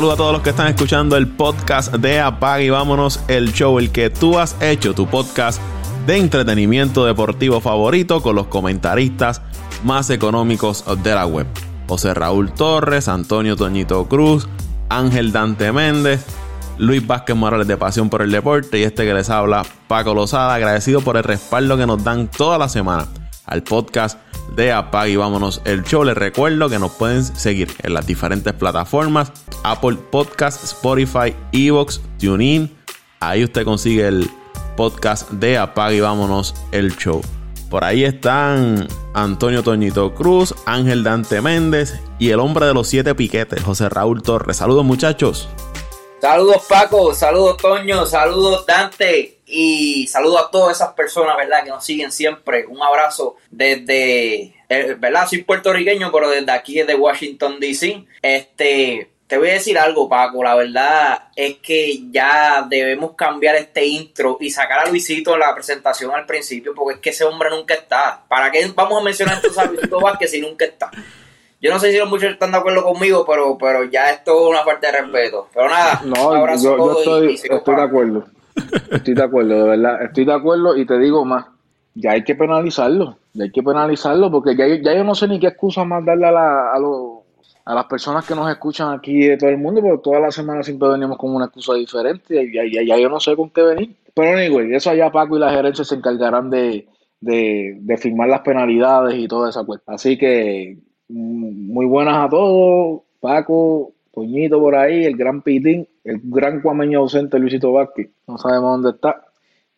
Saludo a todos los que están escuchando el podcast de Apag y vámonos el show, el que tú has hecho, tu podcast de entretenimiento deportivo favorito con los comentaristas más económicos de la web. José Raúl Torres, Antonio Toñito Cruz, Ángel Dante Méndez, Luis Vázquez Morales de Pasión por el Deporte y este que les habla, Paco Lozada, agradecido por el respaldo que nos dan toda la semana al podcast de Apag y vámonos el show. Les recuerdo que nos pueden seguir en las diferentes plataformas: Apple Podcast, Spotify, Evox, TuneIn. Ahí usted consigue el podcast de Apag y vámonos el show. Por ahí están Antonio Toñito Cruz, Ángel Dante Méndez y el hombre de los siete piquetes, José Raúl Torres. Saludos muchachos. Saludos Paco, saludos Toño, saludos Dante y saludos a todas esas personas, ¿verdad? Que nos siguen siempre. Un abrazo desde, eh, ¿verdad? Soy puertorriqueño, pero desde aquí, desde Washington, D.C. Este, te voy a decir algo, Paco. La verdad es que ya debemos cambiar este intro y sacar a Luisito la presentación al principio, porque es que ese hombre nunca está. ¿Para qué vamos a mencionar entonces a Luisito Vázquez si nunca está? Yo no sé si los muchos están de acuerdo conmigo, pero, pero ya esto es una falta de respeto. Pero nada, no, yo, yo estoy, estoy de acuerdo. Estoy de acuerdo, de verdad. Estoy de acuerdo y te digo más. Ya hay que penalizarlo. Ya hay que penalizarlo porque ya, ya yo no sé ni qué excusa más darle a, la, a, a las personas que nos escuchan aquí de todo el mundo, porque todas las semanas siempre venimos con una excusa diferente y ya, ya, yo no sé con qué venir. Pero anyway, eso allá Paco y la gerencia se encargarán de, de, de firmar las penalidades y toda esa cuestión. Así que muy buenas a todos. Paco, Toñito por ahí, el gran Pitín, el gran cuameño ausente Luisito Vázquez. No sabemos dónde está.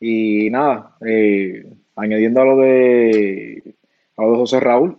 Y nada, eh, añadiendo a lo de a lo de José Raúl,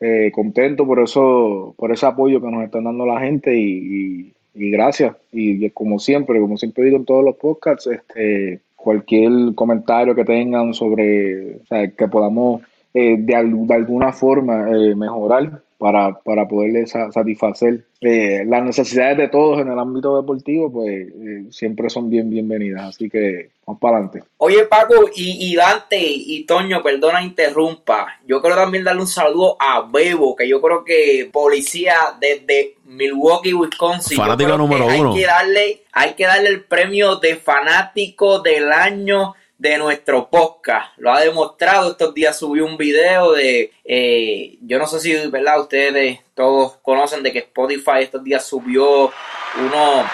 eh, contento por eso, por ese apoyo que nos están dando la gente y, gracias. Y, como siempre, como siempre digo en todos los podcasts, este, cualquier comentario que tengan sobre, que podamos eh, de, de, alguna forma mejorar, para, para poderle satisfacer eh, las necesidades de todos en el ámbito deportivo, pues eh, siempre son bien bienvenidas. Así que vamos para adelante. Oye, Paco y, Dante y Toño, perdona, interrumpa. Yo quiero también darle un saludo a Bebo, que yo creo que policía desde Milwaukee, Wisconsin. Fanático número uno. Hay que, darle, hay que darle el premio de fanático del año de nuestro podcast. Lo ha demostrado. Estos días subió un video de, eh, yo no sé si, ¿verdad? Ustedes todos conocen de que Spotify estos días subió uno,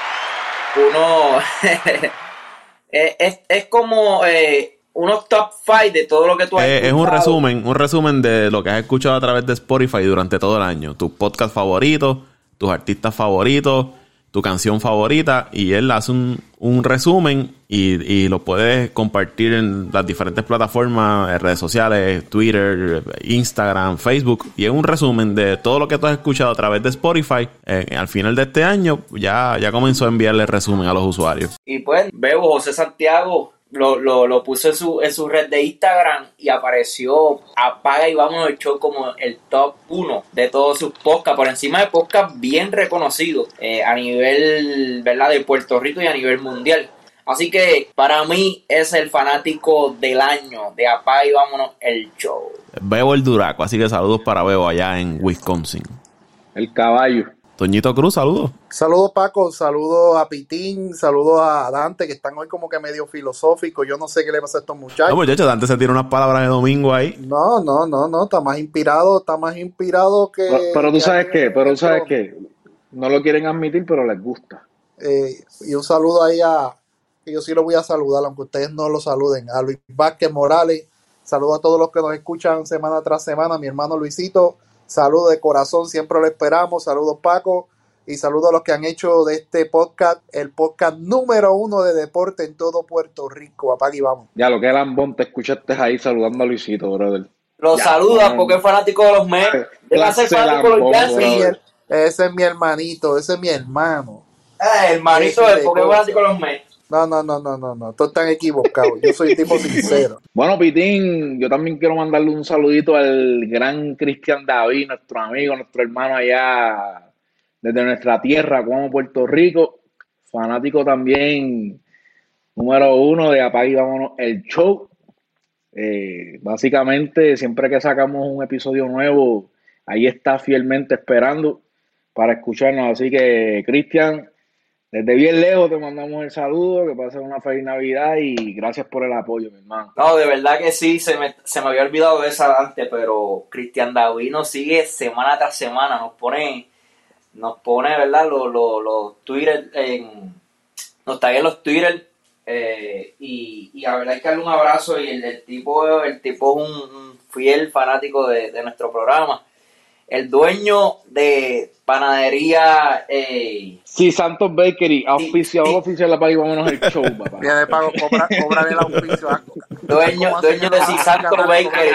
uno, es, es, como eh, unos top 5 de todo lo que tú has eh, Es un resumen, un resumen de lo que has escuchado a través de Spotify durante todo el año. Tus podcasts favoritos, tus artistas favoritos tu canción favorita y él hace un, un resumen y, y, lo puedes compartir en las diferentes plataformas, en redes sociales, Twitter, Instagram, Facebook y es un resumen de todo lo que tú has escuchado a través de Spotify. Eh, al final de este año ya, ya comenzó a enviarle resumen a los usuarios. Y pues veo José Santiago lo, lo, lo puso en su, en su red de Instagram y apareció Apaga y Vámonos el show como el top 1 de todos sus podcasts, por encima de podcasts bien reconocidos eh, a nivel ¿verdad? de Puerto Rico y a nivel mundial. Así que para mí es el fanático del año de Apaga y Vámonos el show. Bebo el Duraco, así que saludos para Bebo allá en Wisconsin. El caballo. Toñito Cruz, saludos. Saludos Paco, saludos a Pitín, saludos a Dante, que están hoy como que medio filosóficos. Yo no sé qué le pasa a estos muchachos. No, muchachos, Dante se tiene unas palabras de domingo ahí. No, no, no, no, está más inspirado, está más inspirado que... Pero, tú sabes qué, pero tú sabes qué, no lo quieren admitir, pero les gusta. Eh, y un saludo ahí a, que yo sí lo voy a saludar, aunque ustedes no lo saluden, a Luis Vázquez Morales. Saludo a todos los que nos escuchan semana tras semana, mi hermano Luisito Saludos de corazón, siempre lo esperamos. Saludos Paco y saludos a los que han hecho de este podcast el podcast número uno de deporte en todo Puerto Rico. Apague y vamos. Ya lo que lambón, te escuchaste ahí saludando a Luisito, brother. Lo saluda porque es fanático de los Mets. ser fanático de los Ese es mi hermanito, ese es mi hermano. Eh, hermanito es porque es fanático de los Mets. No, no, no, no, no, no. Todos están equivocados. Yo soy tipo sincero. Bueno, Pitín, yo también quiero mandarle un saludito al gran Cristian David, nuestro amigo, nuestro hermano allá desde nuestra tierra, como Puerto Rico. Fanático también número uno de Apague Vámonos el Show. Eh, básicamente, siempre que sacamos un episodio nuevo, ahí está fielmente esperando para escucharnos. Así que, Cristian, desde bien lejos te mandamos el saludo, que pases una feliz Navidad y gracias por el apoyo, mi hermano. No, de verdad que sí, se me, se me había olvidado de esa antes, pero Cristian David nos sigue semana tras semana, nos pone, nos pone, ¿verdad? Los, los, los Twitter, en, nos tagué los Twitter eh, y, y a verdad hay que darle un abrazo y el, tipo, el tipo es un, fiel fanático de, de nuestro programa el dueño de panadería. Eh, sí, Santos Bakery, auspiciador sí, oficial para vámonos el show, papá. Pago, cobra, cobra el auspicio. Dueño, dueño de si Santos Bakery.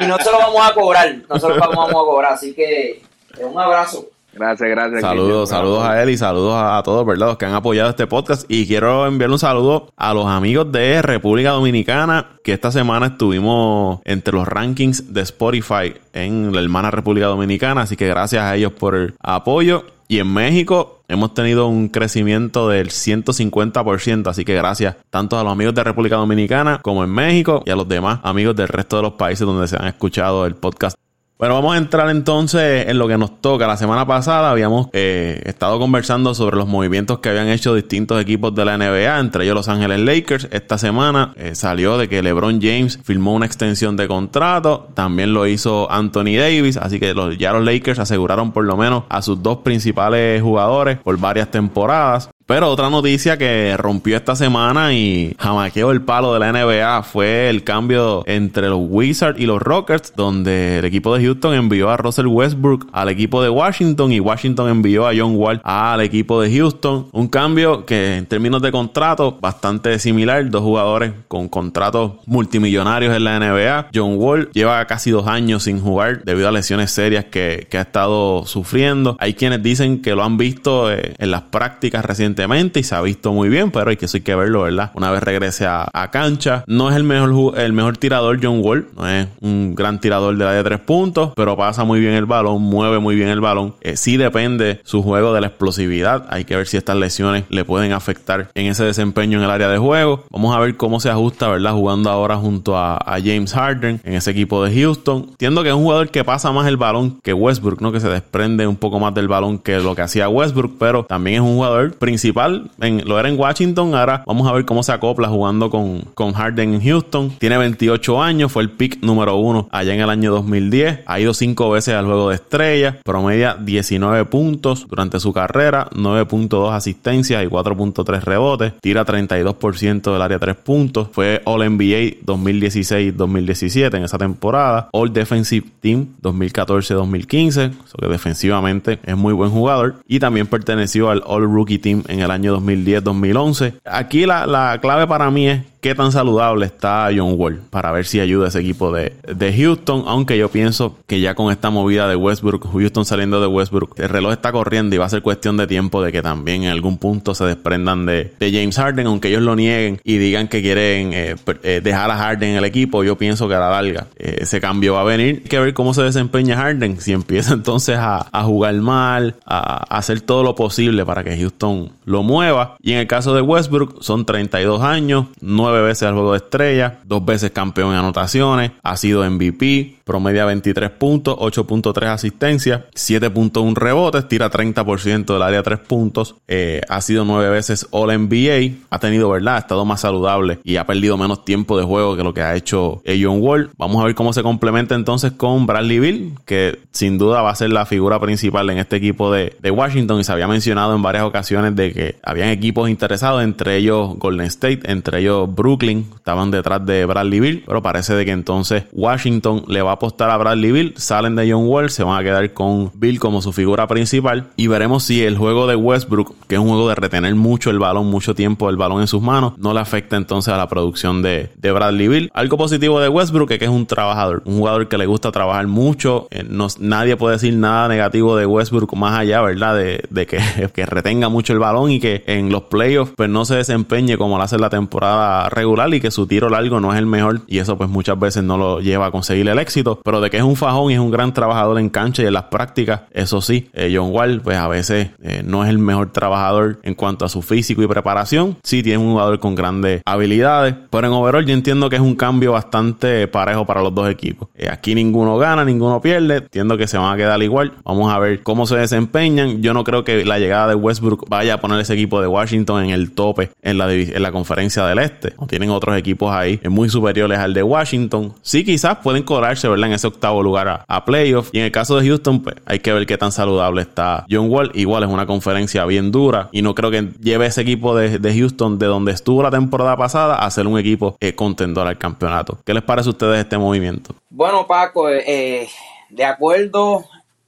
y no se lo vamos a cobrar, no se lo vamos a cobrar, así que un abrazo. Gracias, gracias. Saludos, saludos a él y saludos a, todos, ¿verdad? Los que han apoyado este podcast. Y quiero enviar un saludo a los amigos de República Dominicana, que esta semana estuvimos entre los rankings de Spotify en la hermana República Dominicana. Así que gracias a ellos por el apoyo. Y en México hemos tenido un crecimiento del 150%, así que gracias tanto a los amigos de República Dominicana como en México y a los demás amigos del resto de los países donde se han escuchado el podcast bueno, vamos a entrar entonces en lo que nos toca. La semana pasada habíamos eh, estado conversando sobre los movimientos que habían hecho distintos equipos de la NBA, entre ellos Los Ángeles Lakers. Esta semana eh, salió de que LeBron James firmó una extensión de contrato, también lo hizo Anthony Davis, así que los, ya los Lakers aseguraron por lo menos a sus dos principales jugadores por varias temporadas. Pero otra noticia que rompió esta semana y jamaqueó el palo de la NBA fue el cambio entre los Wizards y los Rockets, donde el equipo de Houston envió a Russell Westbrook al equipo de Washington y Washington envió a John Wall al equipo de Houston. Un cambio que en términos de contrato bastante similar, dos jugadores con contratos multimillonarios en la NBA. John Wall lleva casi dos años sin jugar debido a lesiones serias que, ha estado sufriendo. Hay quienes dicen que lo han visto eh, en las prácticas recientes y se ha visto muy bien, pero hay que, eso que verlo, ¿verdad? Una vez regrese a, cancha, no es el mejor, el mejor tirador John Wall, no es un gran tirador de la de tres puntos, pero pasa muy bien el balón, mueve muy bien el balón. Eh, sí depende su juego de la explosividad, hay que ver si estas lesiones le pueden afectar en ese desempeño en el área de juego. Vamos a ver cómo se ajusta, ¿verdad? Jugando ahora junto a, a James Harden en ese equipo de Houston. Entiendo que es un jugador que pasa más el balón que Westbrook, ¿no? Que se desprende un poco más del balón que lo que hacía Westbrook, pero también es un jugador principal lo era en Washington, ahora vamos a ver cómo se acopla jugando con, con Harden en Houston. Tiene 28 años, fue el pick número uno allá en el año 2010. Ha ido cinco veces al juego de estrellas, promedia 19 puntos durante su carrera, 9.2 asistencias y 4.3 rebotes. Tira 32% del área 3 puntos. Fue All NBA 2016-2017 en esa temporada. All Defensive Team 2014-2015. Eso que defensivamente es muy buen jugador. Y también perteneció al All Rookie Team en el año 2010-2011. Aquí la, la clave para mí es qué tan saludable está John Wall para ver si ayuda a ese equipo de, de, Houston. Aunque yo pienso que ya con esta movida de Westbrook, Houston saliendo de Westbrook, el reloj está corriendo y va a ser cuestión de tiempo de que también en algún punto se desprendan de, de James Harden, aunque ellos lo nieguen y digan que quieren eh, eh, dejar a Harden en el equipo. Yo pienso que a la larga eh, ese cambio va a venir. Hay que ver cómo se desempeña Harden. Si empieza entonces a, jugar mal, a, a hacer todo lo posible para que Houston lo mueva. Y en el caso de Westbrook, son 32 años, no nueve veces al juego de estrella, dos veces campeón en anotaciones, ha sido MVP, promedia 23 puntos, 8.3 asistencias, 7.1 rebotes, tira 30% del área 3 puntos, eh, ha sido nueve veces All NBA, ha tenido, ¿verdad? Ha estado más saludable y ha perdido menos tiempo de juego que lo que ha hecho John Wall. Vamos a ver cómo se complementa entonces con Bradley Bill, que sin duda va a ser la figura principal en este equipo de, de Washington y se había mencionado en varias ocasiones de que habían equipos interesados, entre ellos Golden State, entre ellos Brooklyn, estaban detrás de Bradley Bill, pero parece de que entonces Washington le va a apostar a Bradley Bill, salen de John Wall, se van a quedar con Bill como su figura principal y veremos si el juego de Westbrook, que es un juego de retener mucho el balón, mucho tiempo el balón en sus manos, no le afecta entonces a la producción de, de Bradley Bill. Algo positivo de Westbrook es que es un trabajador, un jugador que le gusta trabajar mucho, eh, no, nadie puede decir nada negativo de Westbrook más allá, ¿verdad? De, que, que retenga mucho el balón y que en los playoffs pues no se desempeñe como lo hace la temporada regular y que su tiro largo no es el mejor y eso pues muchas veces no lo lleva a conseguir el éxito, pero de que es un fajón y es un gran trabajador en cancha y en las prácticas, eso sí, eh, John Wall pues a veces eh, no es el mejor trabajador en cuanto a su físico y preparación. Sí, tiene un jugador con grandes habilidades, pero en overall yo entiendo que es un cambio bastante parejo para los dos equipos. Eh, aquí ninguno gana, ninguno pierde. Entiendo que se van a quedar igual. Vamos a ver cómo se desempeñan. Yo no creo que la llegada de Westbrook vaya a poner ese equipo de Washington en el tope en la, en la conferencia del este. O tienen otros equipos ahí muy superiores al de Washington. Sí, quizás pueden cobrarse, ¿verdad? En ese octavo lugar a, a playoff. Y en el caso de Houston, pues hay que ver qué tan saludable está John Wall. Igual es una conferencia bien dura. Y no creo que lleve ese equipo de, Houston de donde estuvo la temporada pasada a ser un equipo eh, contendor al campeonato. ¿Qué les parece a ustedes este movimiento? Bueno, Paco, eh, eh, de acuerdo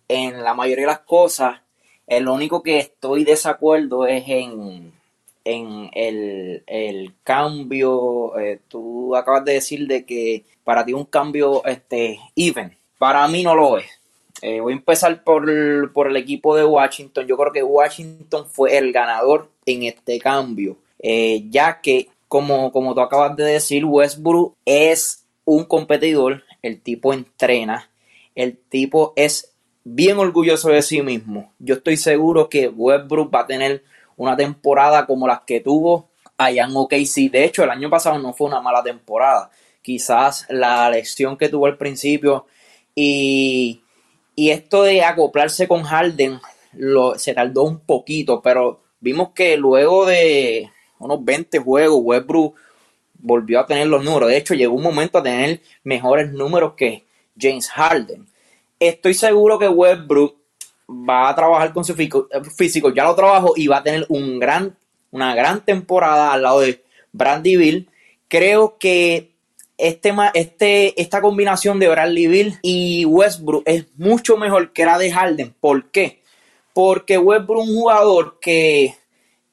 en la mayoría de las cosas, el único que estoy desacuerdo es en, en el, cambio. tú acabas de decir de que para ti un cambio este, even. Para mí no lo es. voy a empezar por, por, el equipo de Washington. Yo creo que Washington fue el ganador en este cambio, ya que, como, como tú acabas de decir, Westbrook es un competidor el tipo entrena, el tipo es bien orgulloso de sí mismo. Yo estoy seguro que Westbrook va a tener una temporada como las que tuvo allá en OKC. De hecho, el año pasado no fue una mala temporada. Quizás la lesión que tuvo al principio y, y esto de acoplarse con Harden lo, se tardó un poquito, pero vimos que luego de unos 20 juegos, Westbrook volvió a tener los números. De hecho, llegó un momento a tener mejores números que James Harden. Estoy seguro que Westbrook va a trabajar con su físico, ya lo trabajó y va a tener una gran temporada al lado de Bradley Bill. Creo que este, este, esta combinación de Bradley Bill y Westbrook es mucho mejor que la de Harden. ¿Por qué? Porque Westbrook es un jugador que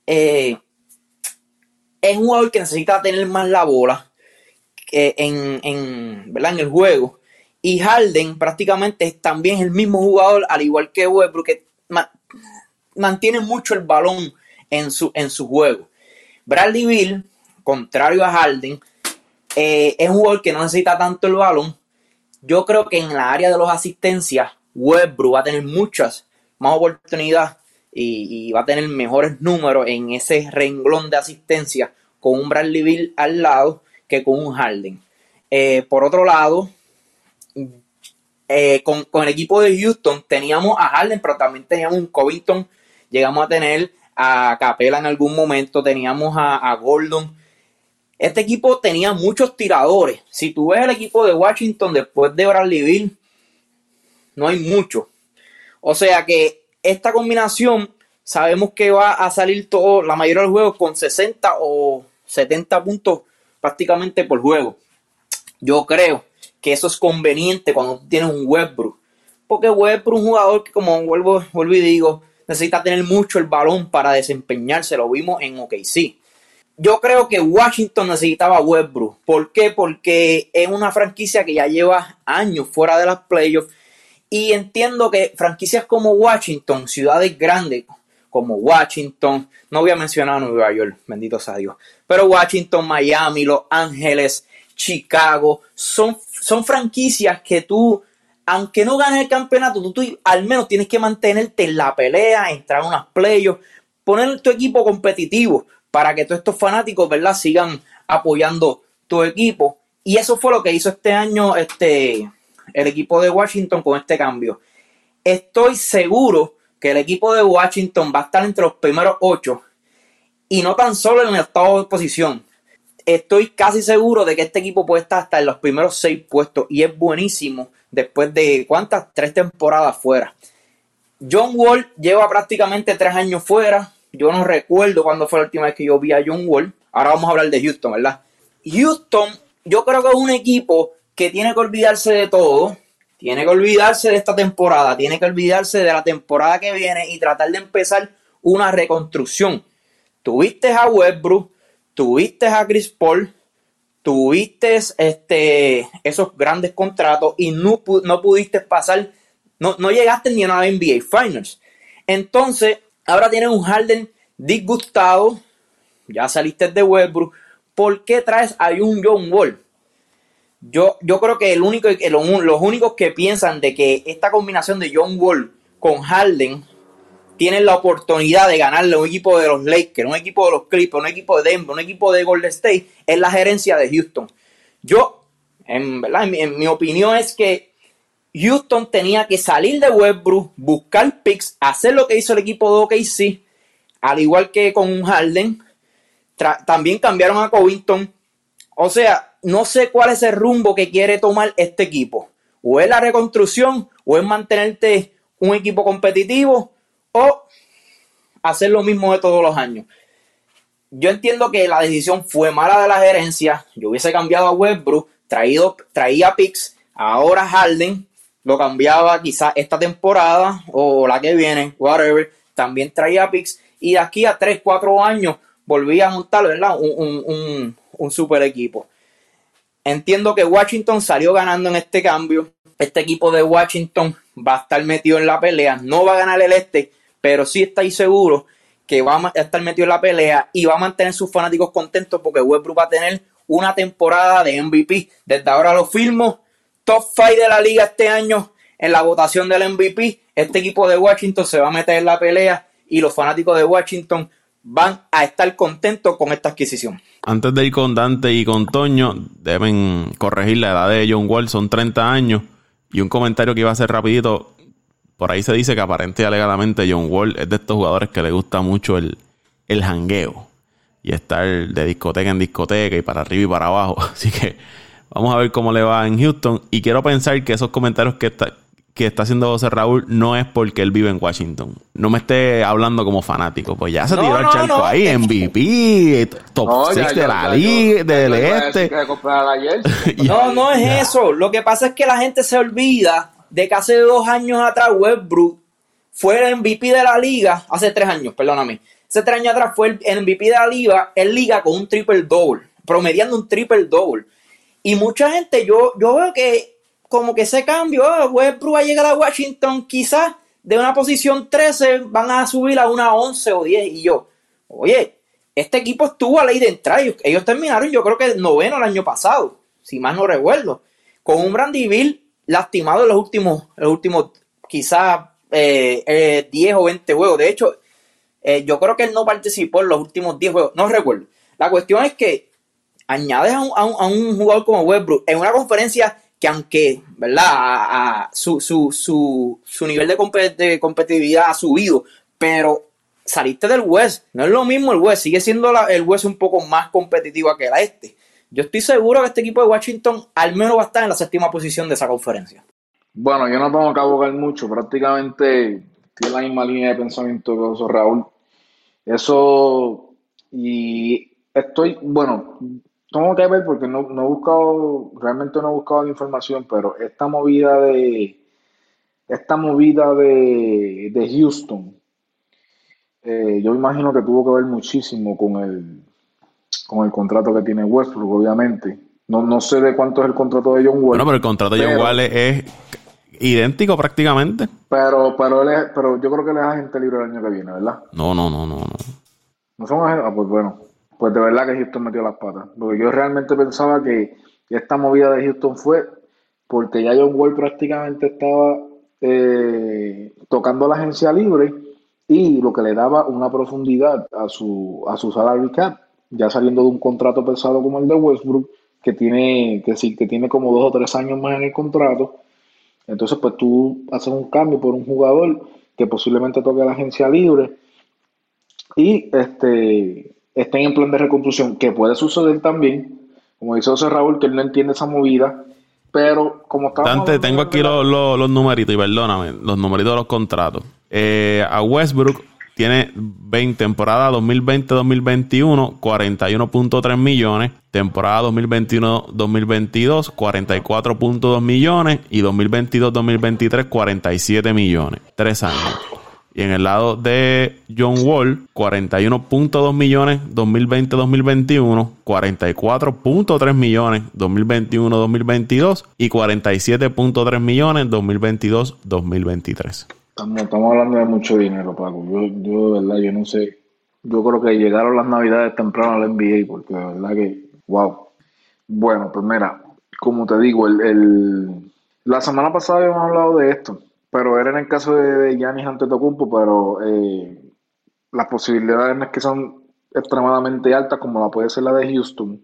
eh, es un jugador que necesita tener más la bola en, en, ¿verdad? en el juego. Y Harden prácticamente también es el mismo jugador, al igual que Westbrook, que mantiene mucho el balón en su, en su juego. Bradley Bill, contrario a Harden, eh, es un jugador que no necesita tanto el balón. Yo creo que en la área de los asistencias, Westbrook va a tener muchas más oportunidades y, va a tener mejores números en ese renglón de asistencia con un Bradley Bill al lado que con un Harden. Eh, por otro lado, eh, con, el equipo de Houston teníamos a Harden, pero también teníamos un Covington. Llegamos a tener a Capela en algún momento, teníamos a, Gordon. Este equipo tenía muchos tiradores. Si tú ves el equipo de Washington después de Bradley Bill, no hay mucho. O sea que esta combinación sabemos que va a salir todo, la mayoría de los juegos con 60 o 70 puntos prácticamente por juego. Yo creo que eso es conveniente cuando tienes un Westbrook. Porque Westbrook es un jugador que, como vuelvo, vuelvo y digo, necesita tener mucho el balón para desempeñarse. Lo vimos en OKC. Yo creo que Washington necesitaba Westbrook. ¿Por qué? Porque es una franquicia que ya lleva años fuera de las playoffs y entiendo que franquicias como Washington, ciudades grandes como Washington, no voy a mencionar Nueva York, bendito sea Dios, pero Washington, Miami, Los Ángeles, Chicago, son, son franquicias que tú, aunque no ganes el campeonato, tú, al menos tienes que mantenerte en la pelea, entrar a unas playoffs, poner tu equipo competitivo para que todos estos fanáticos, ¿verdad?, sigan apoyando tu equipo. Y eso fue lo que hizo este año este, el equipo de Washington con este cambio. Estoy seguro que el equipo de Washington va a estar entre los primeros ocho y no tan solo en el estado de posición. Estoy casi seguro de que este equipo puede estar hasta en los primeros seis puestos y es buenísimo después de cuántas tres temporadas fuera. John Wall lleva prácticamente tres años fuera. Yo no recuerdo cuándo fue la última vez que yo vi a John Wall. Ahora vamos a hablar de Houston, ¿verdad? Houston, yo creo que es un equipo que tiene que olvidarse de todo, tiene que olvidarse de esta temporada, tiene que olvidarse de la temporada que viene y tratar de empezar una reconstrucción. Tuviste a Westbrook, tuviste a Chris Paul, tuviste este, esos grandes contratos y no, no pudiste pasar, no, no llegaste ni a la NBA Finals. Entonces, ahora tienes un Harden disgustado, ya saliste de Westbrook, ¿por qué traes a un John Wall? Yo, yo creo que el único, los únicos que piensan de que esta combinación de John Wall con Harden tienen la oportunidad de ganarle a un equipo de los Lakers, un equipo de los Clippers, un equipo de Denver, un equipo de Golden State, es la gerencia de Houston. Yo, en, ¿verdad? en, mi, opinión es que Houston tenía que salir de Westbrook, buscar picks, hacer lo que hizo el equipo de OKC, al igual que con Harden. También cambiaron a Covington. O sea, no sé cuál es el rumbo que quiere tomar este equipo. O es la reconstrucción, o es mantenerte un equipo competitivo, o hacer lo mismo de todos los años. Yo entiendo que la decisión fue mala de la gerencia. Yo hubiese cambiado a Westbrook, traído, traía picks, ahora Harden, lo cambiaba quizás esta temporada o la que viene, whatever, también traía picks y de aquí a 3, 4 años volvía a montar, ¿verdad? Un super equipo. Entiendo que Washington salió ganando en este cambio. Este equipo de Washington va a estar metido en la pelea. No va a ganar el este, pero sí estáis seguro que va a estar metido en la pelea y va a mantener sus fanáticos contentos porque Westbrook va a tener una temporada de MVP. Desde ahora lo firmo. Top 5 de la liga este año en la votación del MVP. Este equipo de Washington se va a meter en la pelea y los fanáticos de Washington van a estar contentos con esta adquisición. Antes de ir con Dante y con Toño, deben corregir la edad de John Wall, son 30 años. Y un comentario que iba a hacer rapidito, por ahí se dice que aparente y alegadamente John Wall es de estos jugadores que le gusta mucho el, el jangueo y estar de discoteca en discoteca y para arriba y para abajo. Así que vamos a ver cómo le va en Houston. Y quiero pensar que esos comentarios que está, que está haciendo José Raúl no es porque él vive en Washington. No me esté hablando como fanático. Pues ya se tiró el charco ahí, MVP, top 6 de la liga, del este. no, no es eso. Lo que pasa es que la gente se olvida de que hace dos años atrás Westbrook fue el MVP de la liga, hace tres años, perdóname. Hace tres años atrás fue el MVP de la liga, en liga con un triple double, promediando un triple double. Y mucha gente, yo, yo veo que como que ese cambio, oh, Westbrook va a llegar a Washington, quizás de una posición 13 van a subir a una 11 o 10. Y yo, oye, este equipo estuvo a ley de entrar. Ellos, terminaron, yo creo que noveno el año pasado, si más no recuerdo, con un Brandy Bill lastimado en los últimos, los últimos quizás eh, 10 eh, o 20 juegos. De hecho, eh, yo creo que él no participó en los últimos 10 juegos, no recuerdo. La cuestión es que añades a un, a un, jugador como Westbrook en una conferencia que aunque, ¿verdad? A, su, su, su, su, nivel de, competitividad ha subido, pero saliste del West, no es lo mismo el West, sigue siendo el West un poco más competitivo que el este. Yo estoy seguro que este equipo de Washington al menos va a estar en la séptima posición de esa conferencia. Bueno, yo no tengo que abogar mucho, prácticamente tiene la misma línea de pensamiento que José Raúl. Eso, y estoy, bueno, tengo que ver porque no, no, he buscado, realmente no he buscado la información, pero esta movida de esta movida de, Houston, eh, yo imagino que tuvo que ver muchísimo con el con el contrato que tiene Westbrook, obviamente. No, no sé de cuánto es el contrato de John Wall. Bueno, pero el contrato de John Wall es, idéntico prácticamente. Pero, pero, él pero yo creo que él es agente libre el año que viene, ¿verdad? No, no, no, no, no. ¿No son agentes? Ah, pues bueno pues de verdad que Houston metió las patas. Porque yo realmente pensaba que esta movida de Houston fue porque ya John Wall prácticamente estaba eh, tocando la agencia libre y lo que le daba una profundidad a su, a su salary cap, ya saliendo de un contrato pesado como el de Westbrook, que tiene, que sí, que tiene como dos o tres años más en el contrato. Entonces, pues tú haces un cambio por un jugador que posiblemente toque la agencia libre y este estén en plan de reconstrucción, que puede suceder también, como dice José Raúl, que él no entiende esa movida, pero como estaba... Dante, tengo aquí los, numeritos, y perdóname, los numeritos de los contratos. Eh, a Westbrook tiene 20, temporada 2020-2021, 41.3 millones, temporada 2021-2022, 44.2 millones y 2022-2023, 47 millones. Tres años. Y en el lado de John Wall, 41.2 millones 2020-2021, 44.3 millones 2021-2022 y 47.3 millones 2022-2023. Estamos, estamos hablando de mucho dinero, Paco. Yo, yo, de verdad, yo no sé. Yo creo que llegaron las navidades temprano al NBA porque de verdad que, wow. Bueno, pues mira, como te digo, el, el, la semana pasada habíamos hablado de esto pero era en el caso de Giannis Antetokounmpo, pero eh, las posibilidades no es que son extremadamente altas como la puede ser la de Houston.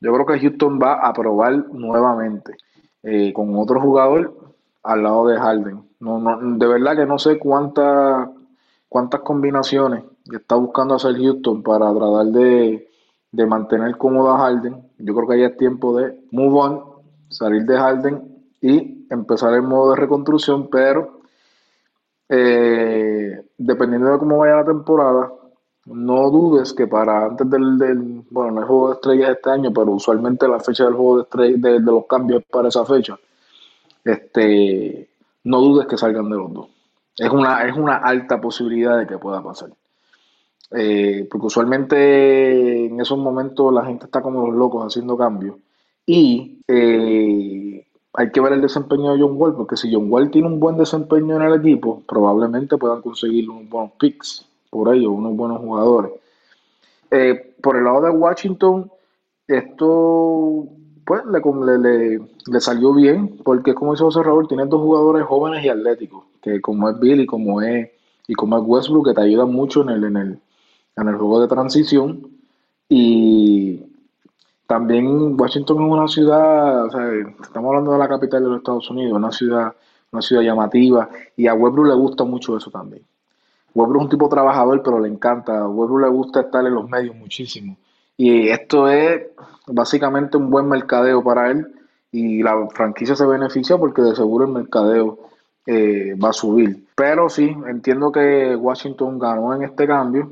Yo creo que Houston va a probar nuevamente eh, con otro jugador al lado de Harden. No, no, de verdad que no sé cuántas cuántas combinaciones está buscando hacer Houston para tratar de, de mantener cómodo a Harden. Yo creo que ya es tiempo de move on, salir de Harden y empezar el modo de reconstrucción, pero eh, dependiendo de cómo vaya la temporada, no dudes que para antes del, del, bueno, no hay juego de estrellas este año, pero usualmente la fecha del juego de estrellas, de, los cambios para esa fecha, este, no dudes que salgan de los dos. Es una, es una alta posibilidad de que pueda pasar. Eh, porque usualmente en esos momentos la gente está como los locos haciendo cambios. Y eh, hay que ver el desempeño de John Wall, porque si John Wall tiene un buen desempeño en el equipo, probablemente puedan conseguir unos buenos picks por ellos, unos buenos jugadores. Eh, por el lado de Washington, esto pues le, le, salió bien, porque como dice José Raúl, tiene dos jugadores jóvenes y atléticos, que como es Bill y como es, y como es Westbrook, que te ayudan mucho en el, en el, en el juego de transición. Y también Washington es una ciudad, o sea, estamos hablando de la capital de los Estados Unidos, una ciudad, una ciudad llamativa, y a Westbrook le gusta mucho eso también. Westbrook es un tipo trabajador, pero le encanta. A Westbrook le gusta estar en los medios muchísimo. Y esto es básicamente un buen mercadeo para él y la franquicia se beneficia porque de seguro el mercadeo eh, va a subir. Pero sí, entiendo que Washington ganó en este cambio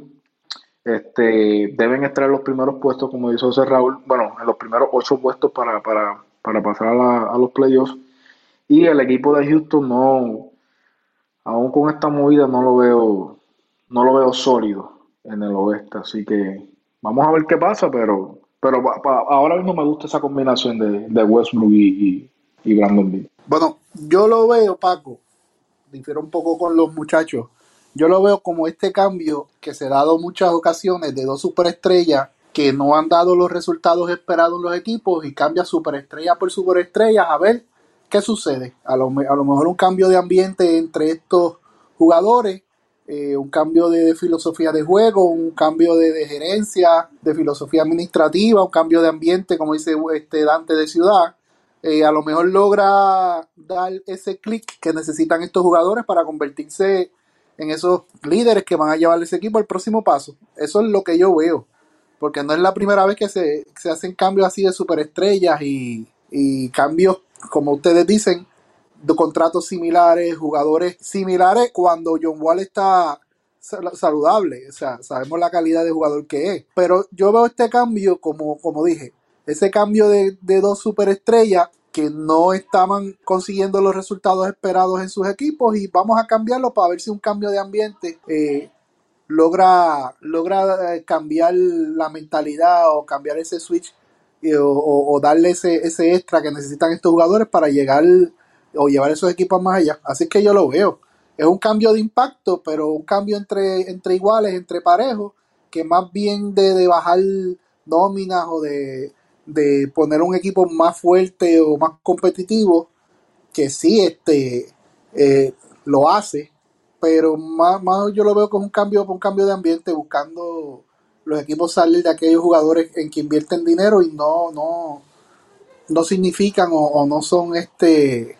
este, deben estar en los primeros puestos, como dice José Raúl, bueno, en los primeros ocho puestos para, pasar a, los playoffs. Y el equipo de Houston no, aún con esta movida no lo veo, no lo veo sólido en el oeste. Así que vamos a ver qué pasa, pero, pero ahora mismo me gusta esa combinación de, de Westbrook y, y, Brandon Beal. Bueno, yo lo veo, Paco, difiero un poco con los muchachos. Yo lo veo como este cambio que se ha dado muchas ocasiones de dos superestrellas que no han dado los resultados esperados en los equipos y cambia superestrella por superestrella a ver qué sucede. A lo, a lo mejor un cambio de ambiente entre estos jugadores, eh, un cambio de, filosofía de juego, un cambio de, gerencia, de filosofía administrativa, un cambio de ambiente, como dice este Dante de ciudad. Eh, a lo mejor logra dar ese clic que necesitan estos jugadores para convertirse en esos líderes que van a llevar ese equipo al próximo paso. Eso es lo que yo veo. Porque no es la primera vez que se, hacen cambios así de superestrellas y cambios, como ustedes dicen, de contratos similares, jugadores similares cuando John Wall está saludable. O sea, sabemos la calidad de jugador que es. Pero yo veo este cambio, como, como dije, ese cambio de, de dos superestrellas que no estaban consiguiendo los resultados esperados en sus equipos y vamos a cambiarlo para ver si un cambio de ambiente eh, logra, logra eh, cambiar la mentalidad o cambiar ese switch eh, o, darle ese, ese extra que necesitan estos jugadores para llegar o llevar esos equipos más allá. Así que yo lo veo. Es un cambio de impacto, pero un cambio entre, entre iguales, entre parejos, que más bien de, de bajar nóminas o de de poner un equipo más fuerte o más competitivo, que sí este, eh, lo hace, pero más, más yo lo veo como un cambio, un cambio de ambiente, buscando los equipos salir de aquellos jugadores en que invierten dinero y no, no, no significan o, no son este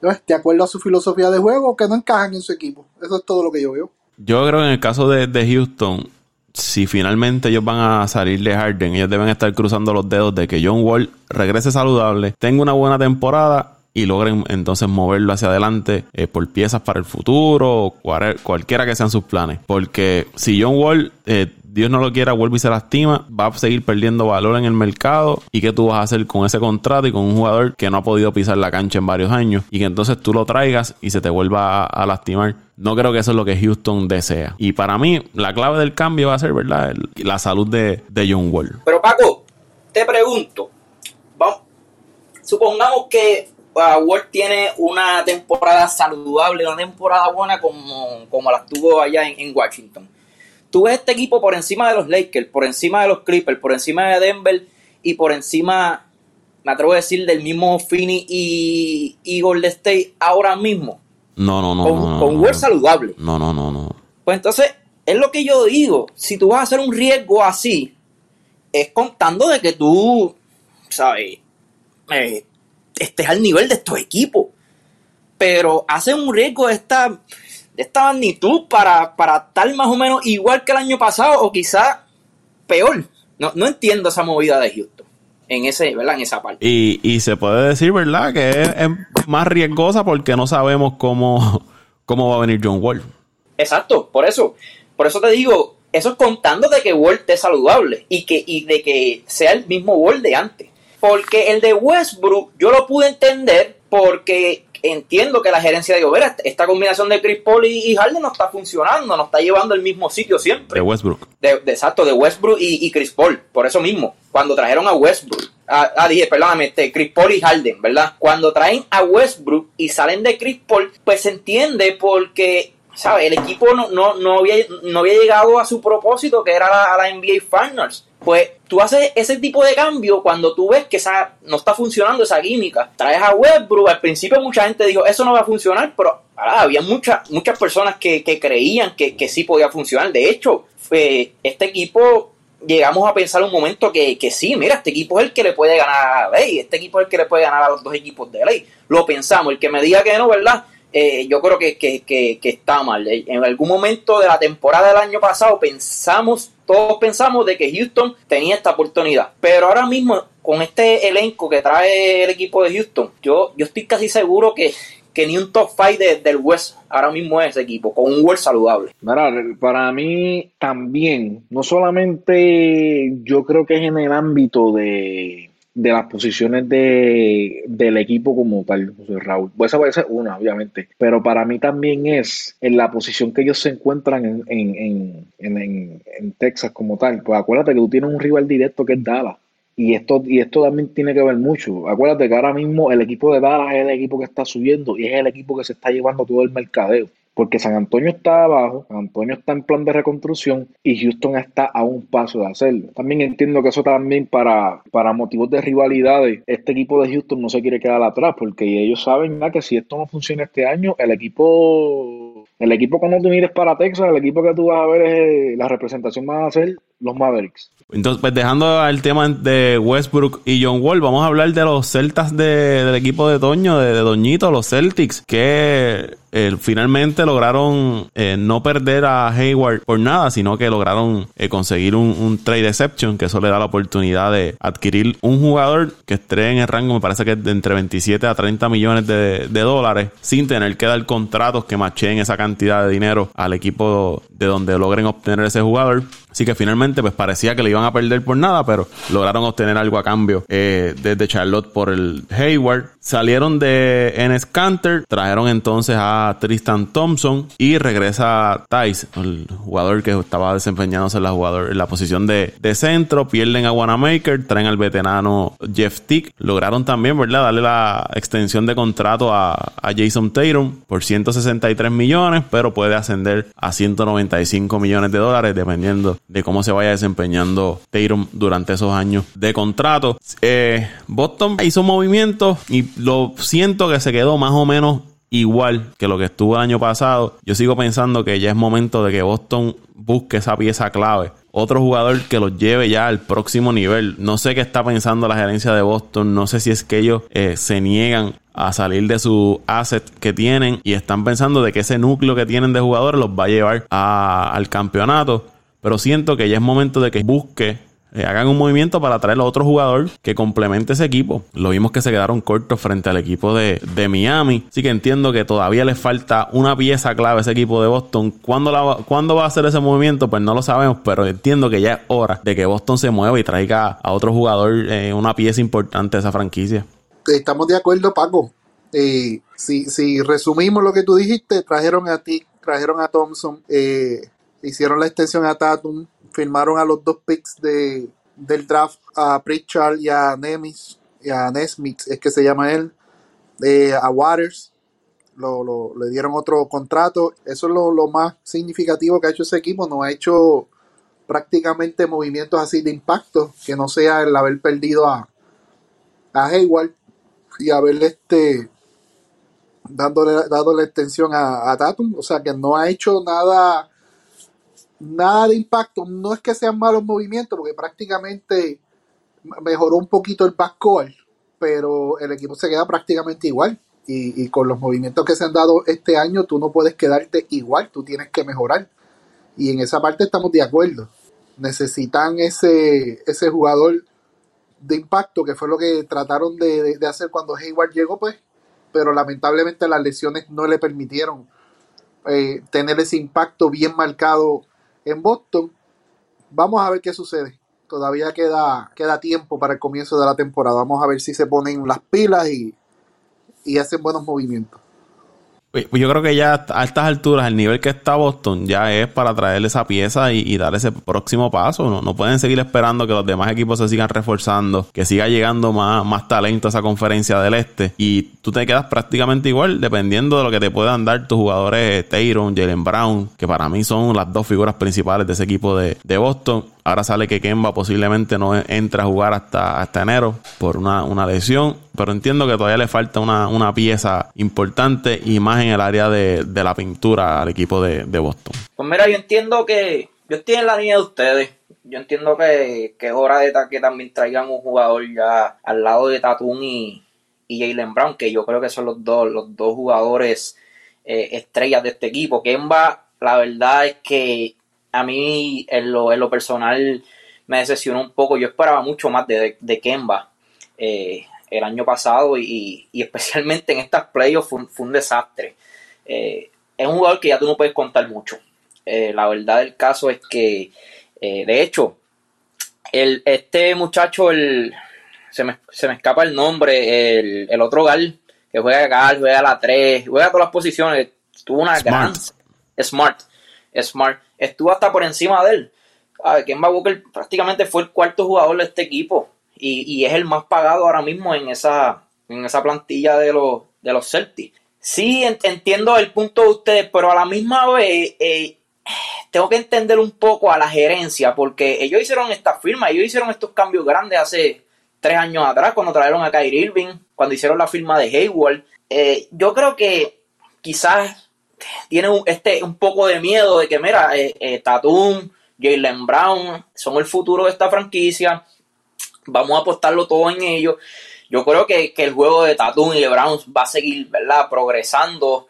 de acuerdo a su filosofía de juego que no encajan en su equipo. Eso es todo lo que yo veo. Yo creo que en el caso de, de Houston, si finalmente ellos van a salir de Harden, ellos deben estar cruzando los dedos de que John Wall regrese saludable, tenga una buena temporada y logren entonces moverlo hacia adelante eh, por piezas para el futuro o cualquiera que sean sus planes. Porque si John Wall eh, Dios no lo quiera, vuelve y se lastima, va a seguir perdiendo valor en el mercado. ¿Y qué tú vas a hacer con ese contrato y con un jugador que no ha podido pisar la cancha en varios años? Y que entonces tú lo traigas y se te vuelva a, lastimar. No creo que eso es lo que Houston desea. Y para mí, la clave del cambio va a ser, ¿verdad? la salud de, de John Wall. Pero Paco, te pregunto, supongamos que uh, tiene una temporada saludable, una temporada buena como, como la tuvo allá en Washington. Tú ves este equipo por encima de los Lakers, por encima de los Clippers, por encima de Denver y por encima me atrevo a decir, del mismo Fini y, y Golden State ahora mismo. No, no, no. Con, con Word saludable. No, no, no, no. Pues entonces, es lo que yo digo. Si tú vas a hacer un riesgo así, es contando de que tú, ¿sabes? Eh, estés al nivel de estos equipos. Pero hace un riesgo de esta, de esta magnitud para, para estar más o menos igual que el año pasado o quizá peor. No, no entiendo esa movida de Houston en ese, ¿verdad? En esa parte. Y, y se puede decir, ¿verdad? Que es, es, más riesgosa porque no sabemos cómo, cómo va a venir John Wall. Exacto, por eso. Por eso te digo, eso es contando de que Wall esté saludable y que y de que sea el mismo Wall de antes. Porque el de Westbrook yo lo pude entender porque entiendo que la gerencia de ver, esta combinación de Chris Paul y, Harden no está funcionando, no está llevando al mismo sitio siempre. De Westbrook. De, de, exacto, de Westbrook y, y, Chris Paul. Por eso mismo, cuando trajeron a Westbrook, ah, ah dije, perdóname, este, Chris Paul y Harden, ¿verdad? Cuando traen a Westbrook y salen de Chris Paul, pues se entiende porque ¿sabes? El equipo no, no, no, había, no había llegado a su propósito, que era a la NBA Finals. Pues tú haces ese tipo de cambio cuando tú ves que esa, no está funcionando esa química. Traes a Westbrook, al principio mucha gente dijo, eso no va a funcionar, pero ahora, había muchas muchas personas que, que creían que, que, sí podía funcionar. De hecho, este equipo llegamos a pensar un momento que, que, sí, mira, este equipo es el que le puede ganar a Ley, este equipo es el que le puede ganar a los dos equipos de Ley. Lo pensamos, el que me diga que no, ¿verdad? Eh, yo creo que, que, que, está mal. Eh, en algún momento de la temporada del año pasado pensamos, todos pensamos de que Houston tenía esta oportunidad. Pero ahora mismo, con este elenco que trae el equipo de Houston, yo, yo estoy casi seguro que, que ni un top 5 del West ahora mismo es ese equipo, con un West saludable. para mí también, no solamente yo creo que es en el ámbito de de las posiciones de, del equipo como tal, José Raúl. Pues esa puede ser una, obviamente, pero para mí también es en la posición que ellos se encuentran en, en, en, en Texas como tal. Pues acuérdate que tú tienes un rival directo que es Dallas. Y esto, y esto también tiene que ver mucho. Acuérdate que ahora mismo el equipo de Dallas es el equipo que está subiendo y es el equipo que se está llevando todo el mercadeo porque San Antonio está abajo, San Antonio está en plan de reconstrucción y Houston está a un paso de hacerlo. También entiendo que eso también para, para motivos de rivalidades, este equipo de Houston no se quiere quedar atrás porque ellos saben que si esto no funciona este año, el equipo, el equipo cuando tú mires para Texas, el equipo que tú vas a ver es la representación van a ser los Mavericks. Entonces, pues dejando el tema de Westbrook y John Wall, vamos a hablar de los Celtas de, del equipo de Toño, de, Doñito, los Celtics, que eh, finalmente lograron eh, no perder a Hayward por nada, sino que lograron eh, conseguir un, trade exception, que eso le da la oportunidad de adquirir un jugador que esté en el rango, me parece que de entre 27 a 30 millones de, de dólares, sin tener que dar contratos que macheen esa cantidad de dinero al equipo de donde logren obtener ese jugador. Así que finalmente pues parecía que le iban a perder por nada, pero lograron obtener algo a cambio eh, desde Charlotte por el Hayward. Salieron de Enes Canter, trajeron entonces a Tristan Thompson y regresa Tice, el jugador que estaba desempeñándose en la, jugador, en la posición de, de centro. Pierden a Wanamaker, traen al veterano Jeff Tick. Lograron también, ¿verdad?, darle la extensión de contrato a, a Jason Tatum por 163 millones, pero puede ascender a 195 millones de dólares dependiendo de cómo se vaya desempeñando Tatum durante esos años de contrato. Eh, Boston hizo movimientos y lo siento que se quedó más o menos igual que lo que estuvo el año pasado. Yo sigo pensando que ya es momento de que Boston busque esa pieza clave. Otro jugador que los lleve ya al próximo nivel. No sé qué está pensando la gerencia de Boston. No sé si es que ellos eh, se niegan a salir de su asset que tienen y están pensando de que ese núcleo que tienen de jugadores los va a llevar al campeonato pero siento que ya es momento de que busque eh, hagan un movimiento para traer a otro jugador que complemente ese equipo. Lo vimos que se quedaron cortos frente al equipo de, Miami. Así que entiendo que todavía les falta una pieza clave a ese equipo de Boston. ¿Cuándo, la, ¿Cuándo va a hacer ese movimiento? Pues no lo sabemos, pero entiendo que ya es hora de que Boston se mueva y traiga a otro jugador eh, una pieza importante de esa franquicia. Estamos de acuerdo, Paco. Eh, si, si resumimos lo que tú dijiste, trajeron a ti, trajeron a Thompson. Eh, hicieron la extensión a Tatum, firmaron a los dos picks de, del draft, a Pritchard y a Nemis, y a Nesmith, es que se llama él, eh, a Waters, lo, le dieron otro contrato. Eso es lo, más significativo que ha hecho ese equipo. No ha hecho prácticamente movimientos así de impacto, que no sea el haber perdido a, a Hayward y haberle este dándole, dándole extensión a, a Tatum, o sea que no ha hecho nada nada de impacto, no es que sean malos movimientos, porque prácticamente mejoró un poquito el backcourt, pero el equipo se queda prácticamente igual. Y, y, con los movimientos que se han dado este año, tú no puedes quedarte igual, tú tienes que mejorar. Y en esa parte estamos de acuerdo. Necesitan ese, ese jugador de impacto, que fue lo que trataron de, hacer cuando Hayward llegó, pues, pero lamentablemente las lesiones no le permitieron eh, tener ese impacto bien marcado en Boston. Vamos a ver qué sucede. Todavía queda, queda tiempo para el comienzo de la temporada. Vamos a ver si se ponen las pilas y, y hacen buenos movimientos. Pues, pues yo creo que ya a estas alturas, el nivel que está Boston ya es para traerle esa pieza y, dar ese próximo paso. ¿no? no pueden seguir esperando que los demás equipos se sigan reforzando, que siga llegando más, más talento a esa conferencia del este. Y tú te quedas prácticamente igual, dependiendo de lo que te puedan dar tus jugadores Tayron, Jalen Brown, que para mí son las dos figuras principales de ese equipo de, de Boston. Ahora sale que Kemba posiblemente no entra a jugar hasta, hasta enero por una, una lesión. Pero entiendo que todavía le falta una, una pieza importante y más en el área de, de la pintura al equipo de, de, Boston. Pues mira, yo entiendo que yo estoy en la línea de ustedes. Yo entiendo que, que es hora de que también traigan un jugador ya al lado de Tatum y, y Jalen Brown, que yo creo que son los dos, los dos jugadores eh, estrellas de este equipo. Kemba, la verdad es que a mí en lo, en lo personal me decepcionó un poco. Yo esperaba mucho más de, de Kemba eh, el año pasado y, y, especialmente en estas playoffs fue, fue un desastre. Eh, es un jugador que ya tú no puedes contar mucho. Eh, la verdad del caso es que, de hecho, el, este muchacho, el, se, me, se me escapa el nombre, el, el otro gal que juega acá, juega a la 3, juega a todas las posiciones, tuvo una Smart. gran... Smart. Smart estuvo hasta por encima de él. A Kemba Walker prácticamente fue el cuarto jugador de este equipo y, y, es el más pagado ahora mismo en esa, en esa plantilla de los, de los Celtics. Sí, entiendo el punto de ustedes, pero a la misma vez eh, tengo que entender un poco a la gerencia porque ellos hicieron esta firma, ellos hicieron estos cambios grandes hace tres años atrás cuando trajeron a Kyrie Irving, cuando hicieron la firma de Hayward. Eh, yo creo que quizás tiene un, este, un poco de miedo de que, mira, eh, eh, Tatum, Jalen Brown son el futuro de esta franquicia. Vamos a apostarlo todo en ellos. Yo creo que, que, el juego de Tatum y de Brown va a seguir, ¿verdad? Progresando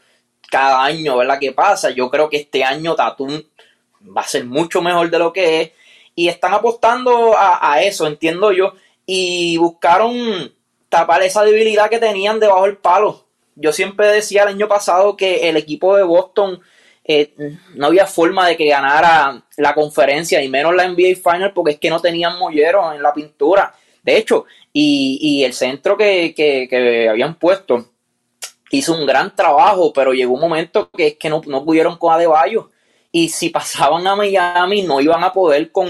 cada año, ¿verdad? ¿Qué pasa? Yo creo que este año Tatum va a ser mucho mejor de lo que es. Y están apostando a, a eso, entiendo yo. Y buscaron tapar esa debilidad que tenían debajo del palo yo siempre decía el año pasado que el equipo de Boston eh, no había forma de que ganara la conferencia y menos la NBA Final porque es que no tenían molleros en la pintura. De hecho, y, y el centro que, que, habían puesto hizo un gran trabajo, pero llegó un momento que es que no, no pudieron con Adebayo. Y si pasaban a Miami, no iban a poder con,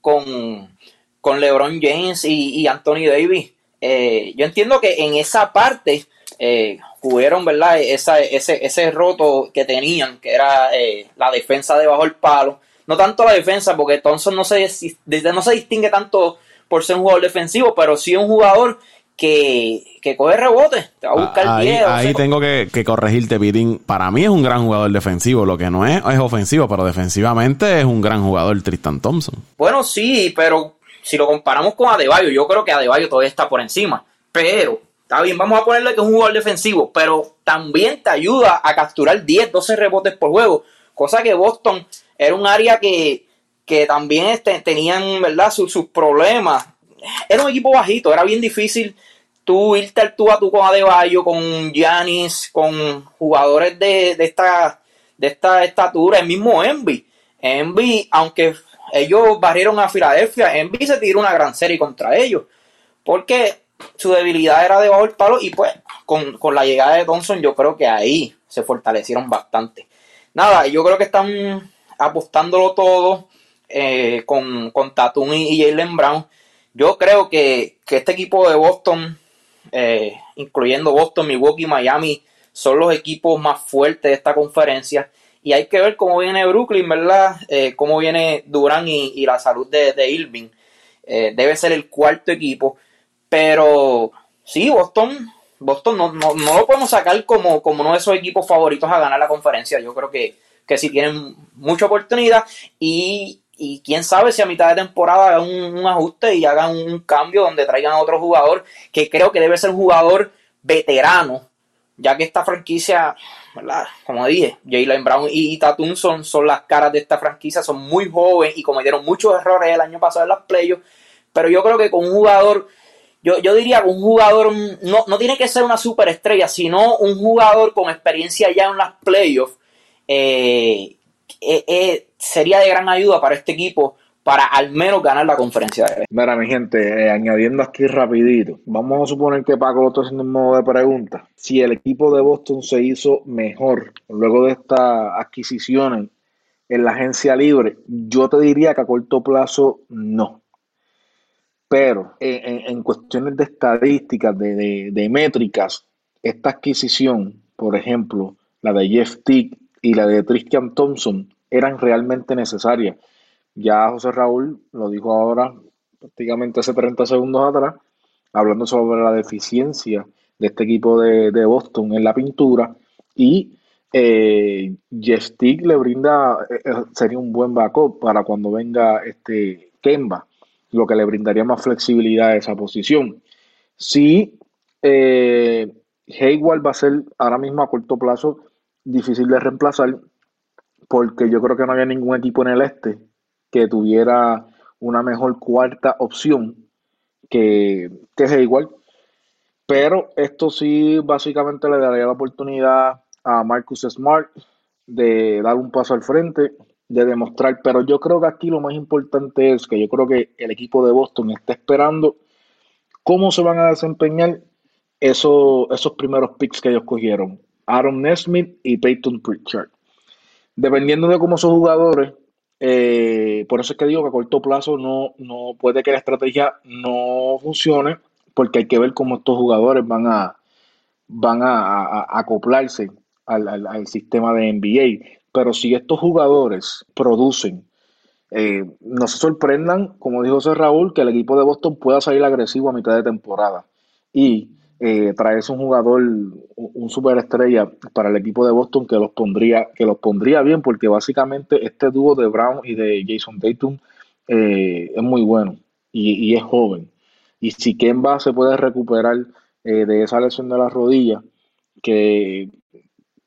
con, con LeBron James y, y Anthony Davis. Eh, yo entiendo que en esa parte eh, cubrieron, ¿verdad? Esa, ese, ese roto que tenían, que era eh, la defensa debajo del palo. No tanto la defensa, porque Thompson no se, no se distingue tanto por ser un jugador defensivo, pero sí un jugador que, que coge rebote, te va a buscar ahí, pie, ahí tengo que, que corregirte, Pitín. Para mí es un gran jugador defensivo. Lo que no es es ofensivo, pero defensivamente es un gran jugador Tristan Thompson. Bueno, sí, pero si lo comparamos con Adebayo, yo creo que Adebayo todavía está por encima. Pero Está bien, vamos a ponerle que es un jugador defensivo, pero también te ayuda a capturar 10, 12 rebotes por juego. Cosa que Boston era un área que, que también este, tenían ¿verdad? Sus, sus, problemas. Era un equipo bajito, era bien difícil tú irte al tú a tú con Adebayo, con Giannis, con jugadores de, de, esta, de esta estatura, el mismo Envy. Envy, aunque ellos barrieron a Filadelfia, Envy se tiró una gran serie contra ellos. Porque su debilidad era debajo del palo y pues con, con, la llegada de Thompson yo creo que ahí se fortalecieron bastante. Nada, yo creo que están apostándolo todo eh, con, con Tatum y, y Jalen Brown. Yo creo que, que, este equipo de Boston, eh, incluyendo Boston, Milwaukee, Miami, son los equipos más fuertes de esta conferencia. Y hay que ver cómo viene Brooklyn, ¿verdad? Eh, cómo viene Durán y, y, la salud de, de Irving. Eh, debe ser el cuarto equipo Pero sí, Boston, Boston no, no, no, lo podemos sacar como, como uno de esos equipos favoritos a ganar la conferencia. Yo creo que, que sí tienen mucha oportunidad y, y quién sabe si a mitad de temporada hagan un, ajuste y hagan un cambio donde traigan a otro jugador que creo que debe ser un jugador veterano, ya que esta franquicia, ¿verdad? como dije, Jalen Brown y Tatum son, son las caras de esta franquicia, son muy jóvenes y cometieron muchos errores el año pasado en las playoffs, pero yo creo que con un jugador, yo, yo diría que un jugador no, no tiene que ser una superestrella, sino un jugador con experiencia ya en las playoffs, eh, eh, eh, sería de gran ayuda para este equipo para al menos ganar la conferencia Mira, mi gente, añadiendo aquí rapidito, vamos a suponer que Paco lo está haciendo en modo de pregunta. Si el equipo de Boston se hizo mejor luego de estas adquisiciones en la agencia libre, yo te diría que a corto plazo no. Pero en, cuestiones de estadísticas, de, de métricas, esta adquisición, por ejemplo, la de Jeff Tick y la de Tristan Thompson eran realmente necesarias. Ya José Raúl lo dijo ahora, prácticamente hace 30 segundos atrás, hablando sobre la deficiencia de este equipo de, Boston en la pintura y eh, Jeff le brinda, eh, eh, sería un buen backup para cuando venga este Kemba, lo que le brindaría más flexibilidad a esa posición. Si eh, Hayward va a ser ahora mismo a corto plazo difícil de reemplazar porque yo creo que no había ningún equipo en el este que tuviera una mejor cuarta opción que, que igual. Pero esto sí básicamente le daría la oportunidad a Marcus Smart de dar un paso al frente, de demostrar. Pero yo creo que aquí lo más importante es que yo creo que el equipo de Boston está esperando cómo se van a desempeñar esos, esos primeros picks que ellos cogieron. Aaron Nesmith y Peyton Pritchard. Dependiendo de cómo son jugadores, eh, por eso es que digo que a corto plazo no, no puede que la estrategia no funcione, porque hay que ver cómo estos jugadores van a, van a, acoplarse al, sistema de NBA. Pero si estos jugadores producen, eh, no se sorprendan, como dijo José Raúl, que el equipo de Boston pueda salir agresivo a mitad de temporada. Y eh, traerse un jugador, un superestrella para el equipo de Boston que los pondría, que los pondría bien, porque básicamente este dúo de Brown y de Jason Tatum eh, es muy bueno y, es joven. Y si Kemba se puede recuperar eh, de esa lesión de la rodilla, que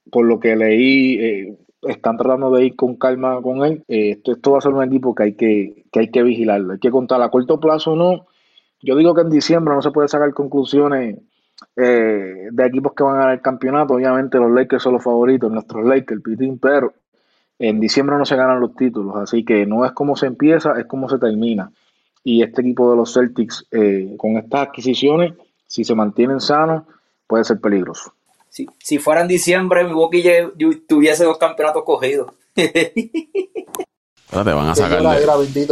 por lo que leí eh, están tratando de ir con calma con él, esto, esto, va a ser un equipo que hay que, vigilarlo. Hay que contar a corto plazo no. Yo digo que en diciembre no se puede sacar conclusiones eh, de equipos que van a ganar el campeonato. Obviamente los Lakers son los favoritos, nuestros Lakers, Pitín, pero en diciembre no se ganan los títulos, así que no es como se empieza, es como se termina. Y este equipo de los Celtics, eh, con estas adquisiciones, si se mantienen sanos, puede ser peligroso. Si, si fuera en diciembre, Milwaukee tuviese dos campeonatos cogidos. te van a sacar.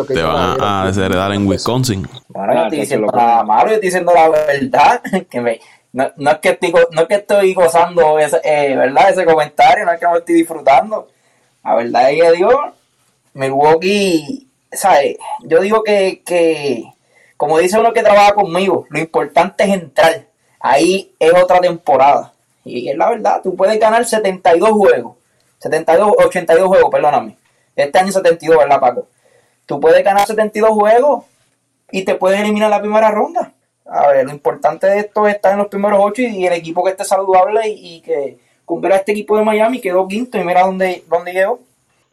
te van a, desheredar en Wisconsin. Bueno, yo estoy diciendo nada malo, yo estoy diciendo la verdad. Que me, no, no, es que estoy, no es que estoy gozando ese, eh, ¿verdad? ese comentario, no es que me estoy disfrutando. La verdad es que Dios, Milwaukee, ¿sabes? Yo digo que, que, como dice uno que trabaja conmigo, lo importante es entrar. Ahí es otra temporada. Y es la verdad, tú puedes ganar 72 juegos. 72, 82 juegos, perdóname este año 72, ¿verdad, Paco? Tú puedes ganar 72 juegos y te puedes eliminar la primera ronda. A ver, lo importante de esto es estar en los primeros ocho y, el equipo que esté saludable y, que cumpla este equipo de Miami quedó quinto y mira dónde, dónde llegó.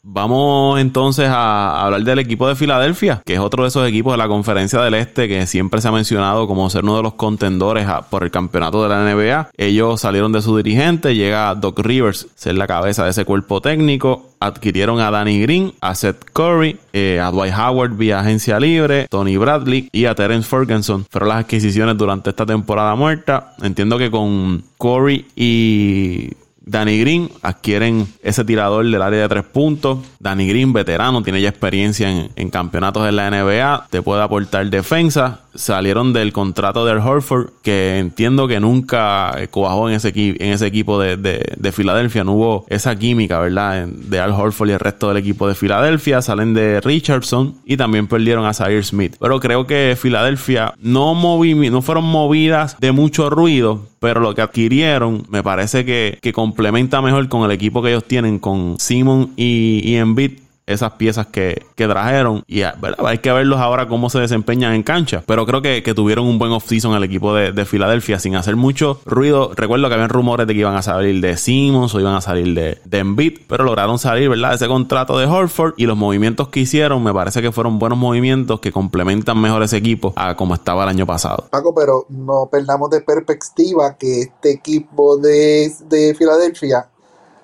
Vamos entonces a hablar del equipo de Filadelfia, que es otro de esos equipos de la Conferencia del Este que siempre se ha mencionado como ser uno de los contendores por el campeonato de la NBA. Ellos salieron de su dirigente, llega Doc Rivers, ser la cabeza de ese cuerpo técnico. Adquirieron a Danny Green, a Seth Curry, eh, a Dwight Howard vía agencia libre, Tony Bradley y a Terence Ferguson. Fueron las adquisiciones durante esta temporada muerta. Entiendo que con Curry y Danny Green adquieren ese tirador del área de tres puntos. Danny Green, veterano, tiene ya experiencia en, campeonatos de la NBA, te puede aportar defensa. Salieron del contrato de Horford, que entiendo que nunca cuajó en ese, en ese equipo de, de, Filadelfia. No hubo esa química, ¿verdad? De Al Horford y el resto del equipo de Filadelfia. Salen de Richardson y también perdieron a Zaire Smith. Pero creo que Filadelfia no, movi no fueron movidas de mucho ruido, pero lo que adquirieron me parece que, que complementa mejor con el equipo que ellos tienen con Simon y, y Embiid esas piezas que, que trajeron. Y ah, hay que verlos ahora cómo se desempeñan en cancha. Pero creo que, tuvieron un buen off-season el equipo de, Filadelfia sin hacer mucho ruido. Recuerdo que habían rumores de que iban a salir de Simmons o iban a salir de, de pero lograron salir, ¿verdad? Ese contrato de Horford y los movimientos que hicieron me parece que fueron buenos movimientos que complementan mejor ese equipo a como estaba el año pasado. Paco, pero no perdamos de perspectiva que este equipo de, de Filadelfia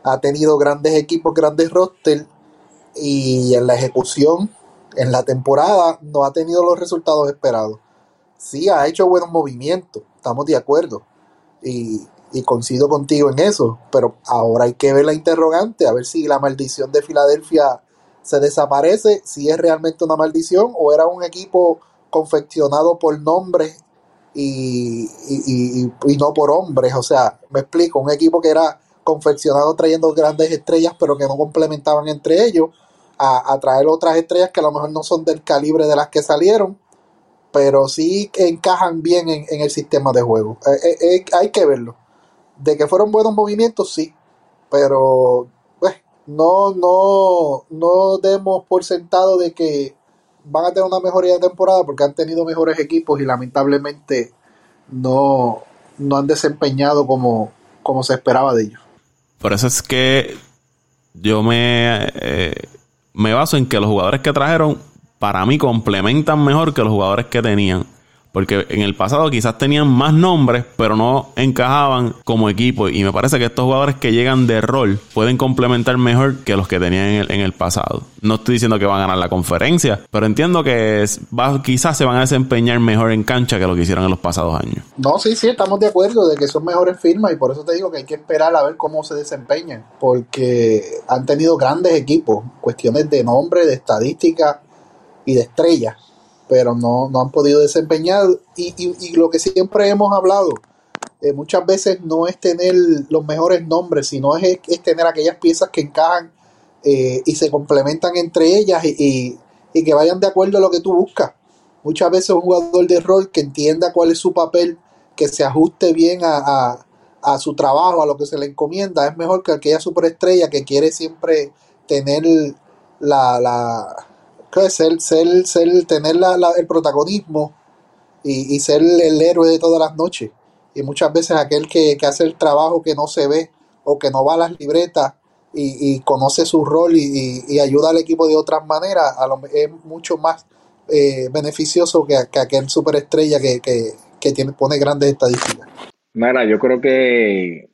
ha tenido grandes equipos, grandes roster y en la ejecución, en la temporada, no ha tenido los resultados esperados. Sí, ha hecho buenos movimientos, estamos de acuerdo. Y, y coincido contigo en eso, pero ahora hay que ver la interrogante, a ver si la maldición de Filadelfia se desaparece, si es realmente una maldición o era un equipo confeccionado por nombres y, y, y, no por hombres. O sea, me explico, un equipo que era confeccionado trayendo grandes estrellas, pero que no complementaban entre ellos, a, traer otras estrellas que a lo mejor no son del calibre de las que salieron, pero sí encajan bien en, el sistema de juego. Eh, eh, eh, hay que verlo. De que fueron buenos movimientos, sí, pero pues, no, no, no demos por sentado de que van a tener una mejoría de temporada porque han tenido mejores equipos y lamentablemente no, no han desempeñado como, como se esperaba de ellos. Por eso es que yo me, eh, me baso en que los jugadores que trajeron, para mí, complementan mejor que los jugadores que tenían. Porque en el pasado quizás tenían más nombres, pero no encajaban como equipo. Y me parece que estos jugadores que llegan de rol pueden complementar mejor que los que tenían en el, pasado. No estoy diciendo que van a ganar la conferencia, pero entiendo que quizás se van a desempeñar mejor en cancha que lo que hicieron en los pasados años. No, sí, sí, estamos de acuerdo de que son mejores firmas y por eso te digo que hay que esperar a ver cómo se desempeñan. Porque han tenido grandes equipos, cuestiones de nombre, de estadística y de estrellas pero no, no han podido desempeñar. Y, y, lo que siempre hemos hablado, eh, muchas veces no es tener los mejores nombres, sino es, es tener aquellas piezas que encajan eh, y se complementan entre ellas y, y, que vayan de acuerdo a lo que tú buscas. Muchas veces un jugador de rol que entienda cuál es su papel, que se ajuste bien a, a, a su trabajo, a lo que se le encomienda, es mejor que aquella superestrella que quiere siempre tener la, la ser, ser, ser tener la, el protagonismo y, y, ser el héroe de todas las noches. Y muchas veces aquel que, que, hace el trabajo que no se ve o que no va a las libretas y, y conoce su rol y, y, ayuda al equipo de otras maneras, a lo, es mucho más eh, beneficioso que, que, aquel superestrella que, que, que tiene, pone grandes estadísticas. Mira, yo creo que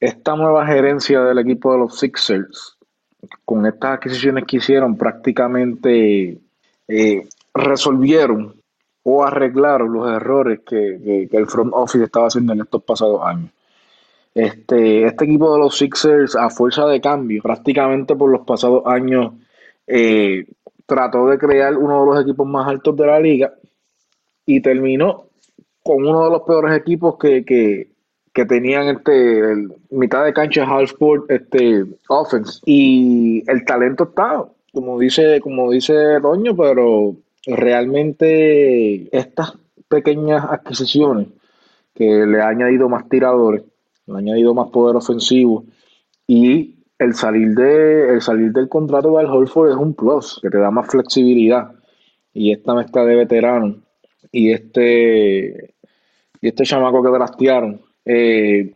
esta nueva gerencia del equipo de los Sixers con estas adquisiciones que hicieron prácticamente eh, resolvieron o arreglaron los errores que, el front office estaba haciendo en estos pasados años. Este, este equipo de los Sixers, a fuerza de cambio, prácticamente por los pasados años, eh, trató de crear uno de los equipos más altos de la liga y terminó con uno de los peores equipos que, que, que tenían este mitad de cancha half court este offense. Y el talento está como dice como dice Doño pero realmente estas pequeñas adquisiciones que le ha añadido más tiradores le ha añadido más poder ofensivo y el salir de el salir del contrato de Al Holford es un plus que te da más flexibilidad. Y esta mezcla de veteranos y este y este chamaco que draftearon eh,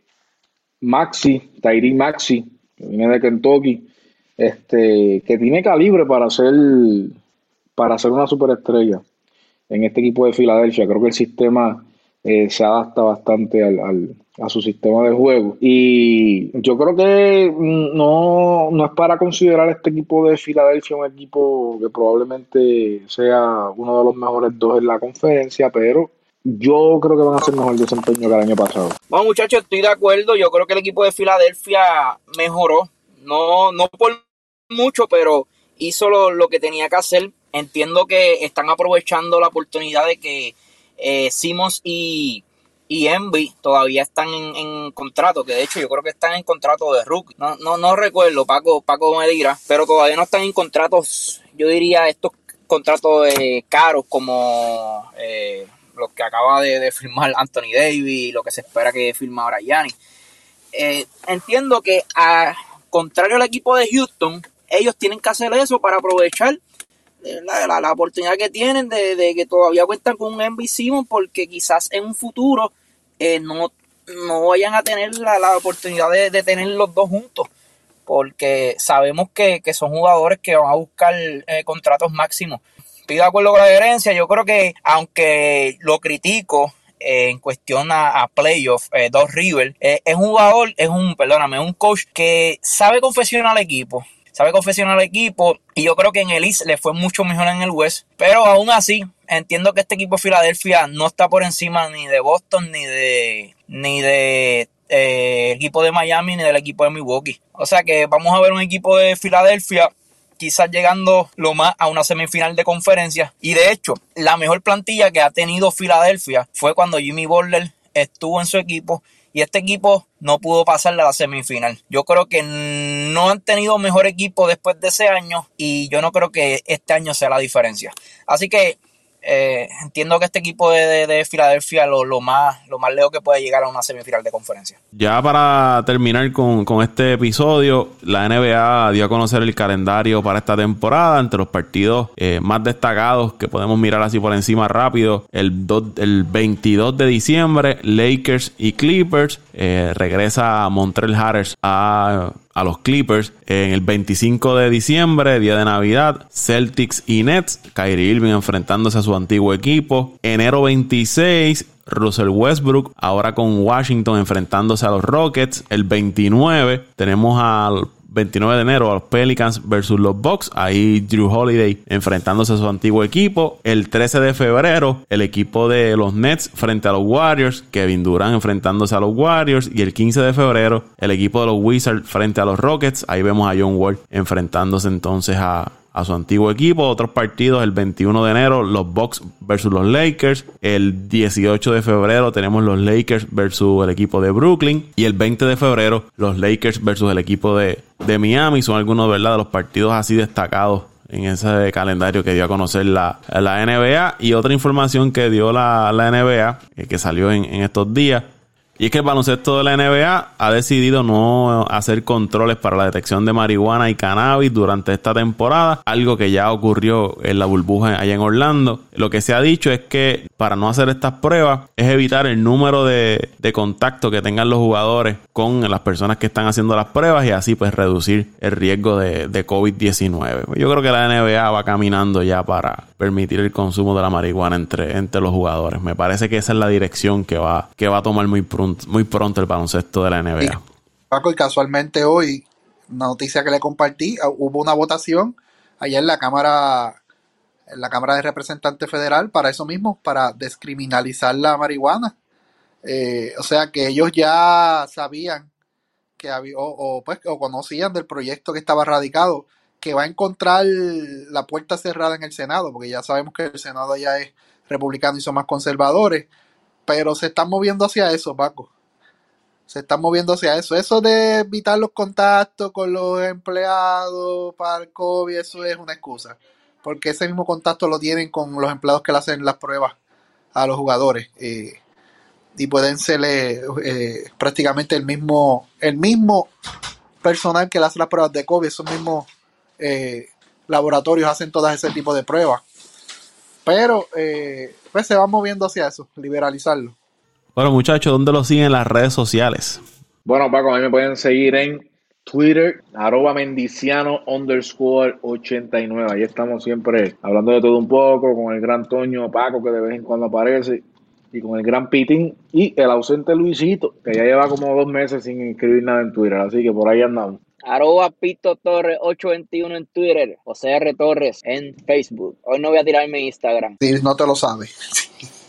Maxi, Tyree Maxi, que viene de Kentucky, este, que tiene calibre para ser, para ser una superestrella en este equipo de Filadelfia. Creo que el sistema eh, se adapta bastante al, a su sistema de juego. Y yo creo que no, no es para considerar este equipo de Filadelfia un equipo que probablemente sea uno de los mejores dos en la conferencia, pero yo creo que van a hacer mejor desempeño que el año pasado. Bueno, muchachos, estoy de acuerdo. Yo creo que el equipo de Filadelfia mejoró. No, no por mucho, pero hizo lo, que tenía que hacer. Entiendo que están aprovechando la oportunidad de que eh, Simmons y, y Envy todavía están en, contrato, que de hecho yo creo que están en contrato de rookie. No, no, no recuerdo, Paco, Paco me dirá, pero todavía no están en contratos, yo diría estos contratos eh, caros como eh, los que acaba de, firmar Anthony Davis, lo que se espera que firme ahora Gianni. Eh, entiendo que a contrario al equipo de Houston, ellos tienen que hacer eso para aprovechar la, la, oportunidad que tienen de, que todavía cuentan con un Envy Simon porque quizás en un futuro eh, no, no vayan a tener la, oportunidad de, tener los dos juntos, porque sabemos que, son jugadores que van a buscar eh, contratos máximos. Estoy de acuerdo con la gerencia, yo creo que aunque lo critico eh, en cuestión a, a playoff, Dos River, es un jugador, es un, perdóname, un coach que sabe confesionar al equipo, sabe confesionar al equipo y yo creo que en el East le fue mucho mejor en el West, pero aún así entiendo que este equipo de Filadelfia no está por encima ni de Boston ni de ni de eh, equipo de Miami ni del equipo de Milwaukee. O sea que vamos a ver un equipo de Filadelfia quizás llegando lo más a una semifinal de conferencia. Y de hecho, la mejor plantilla que ha tenido Filadelfia fue cuando Jimmy Butler estuvo en su equipo y este equipo no pudo pasar a la semifinal. Yo creo que no han tenido mejor equipo después de ese año y yo no creo que este año sea la diferencia. Así que eh, entiendo que este equipo de, de, Filadelfia lo, lo, más, lo más lejos que puede llegar a una semifinal de conferencia. Ya para terminar con, este episodio, la NBA dio a conocer el calendario para esta temporada entre los partidos eh, más destacados que podemos mirar así por encima rápido. El, el 22 de diciembre, Lakers y Clippers. Eh, regresa Montreal Harris a a los Clippers. En el 25 de diciembre, día de Navidad, Celtics y Nets. Kyrie Irving enfrentándose a su antiguo equipo. Enero 26, Russell Westbrook, ahora con Washington enfrentándose a los Rockets. El 29 tenemos al 29 de enero a los Pelicans versus los Bucks. Ahí Drew Holiday enfrentándose a su antiguo equipo. El 13 de febrero, el equipo de los Nets frente a los Warriors. Kevin Durant enfrentándose a los Warriors. Y el 15 de febrero, el equipo de los Wizards frente a los Rockets. Ahí vemos a John Wall enfrentándose entonces a, a su antiguo equipo. Otros partidos el 21 de enero, los Bucks versus los Lakers. El 18 de febrero tenemos los Lakers versus el equipo de Brooklyn. Y el 20 de febrero, los Lakers versus el equipo de, de Miami. Son algunos ¿verdad? de los partidos así destacados en ese calendario que dio a conocer la, la NBA. Y otra información que dio la, la NBA, eh, que salió en, en estos días, y es que el baloncesto de la NBA ha decidido no hacer controles para la detección de marihuana y cannabis durante esta temporada, algo que ya ocurrió en la burbuja allá en Orlando. Lo que se ha dicho es que para no hacer estas pruebas es evitar el número de, contacto que tengan los jugadores con las personas que están haciendo las pruebas y así pues reducir el riesgo de, de COVID-19. Yo creo que la NBA va caminando ya para permitir el consumo de la marihuana entre, entre los jugadores. Me parece que esa es la dirección que va, que va a tomar muy pronto muy pronto el baloncesto de la NBA. Paco, y casualmente hoy, una noticia que le compartí, ah, hubo una votación allá en la Cámara, en la Cámara de Representantes Federal para eso mismo, para descriminalizar la marihuana. Eh, o sea que ellos ya sabían que había, o, pues, o conocían del proyecto que estaba radicado, que va a encontrar la puerta cerrada en el Senado, porque ya sabemos que el Senado ya es republicano y son más conservadores pero se están moviendo hacia eso, Paco. Se están moviendo hacia eso. Eso de evitar los contactos con los empleados para el COVID, eso es una excusa. Porque ese mismo contacto lo tienen con los empleados que le hacen las pruebas a los jugadores. Eh, y pueden ser eh, eh, prácticamente el mismo, el mismo personal que le hace las pruebas de COVID, esos mismos laboratorios hacen todo ese tipo de pruebas. Pero eh, pues se va moviendo hacia eso, liberalizarlo. Bueno, muchachos, ¿dónde lo siguen las redes sociales? Bueno, Paco, a mí me pueden seguir en Twitter, arroba mendiciano underscore 89. Ahí estamos siempre hablando de todo un poco, con el gran Toño Paco, que de vez en cuando aparece, y con el gran Pitín, y el ausente Luisito, que ya lleva como dos meses sin escribir nada en Twitter, así que por ahí andamos. Arroba Pito Torres 821 en Twitter, José R. Torres en Facebook. Hoy no voy a tirarme Instagram. Sí, no te lo sabes.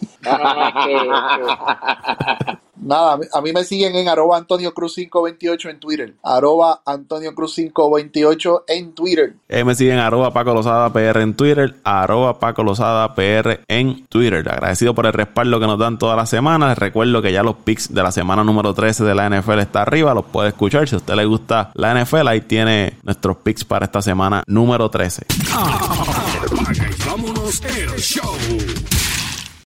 Nada, a mí me siguen en arroba Antonio Cruz 528 en Twitter. Arroba Antonio Cruz 528 en Twitter. Eh, me siguen arroba Paco Lozada PR en Twitter. Arroba Paco Lozada PR en Twitter. Agradecido por el respaldo que nos dan todas las semanas. Les recuerdo que ya los picks de la semana número 13 de la NFL está arriba. Los puede escuchar. Si a usted le gusta la NFL, ahí tiene nuestros picks para esta semana número 13. Vámonos el show.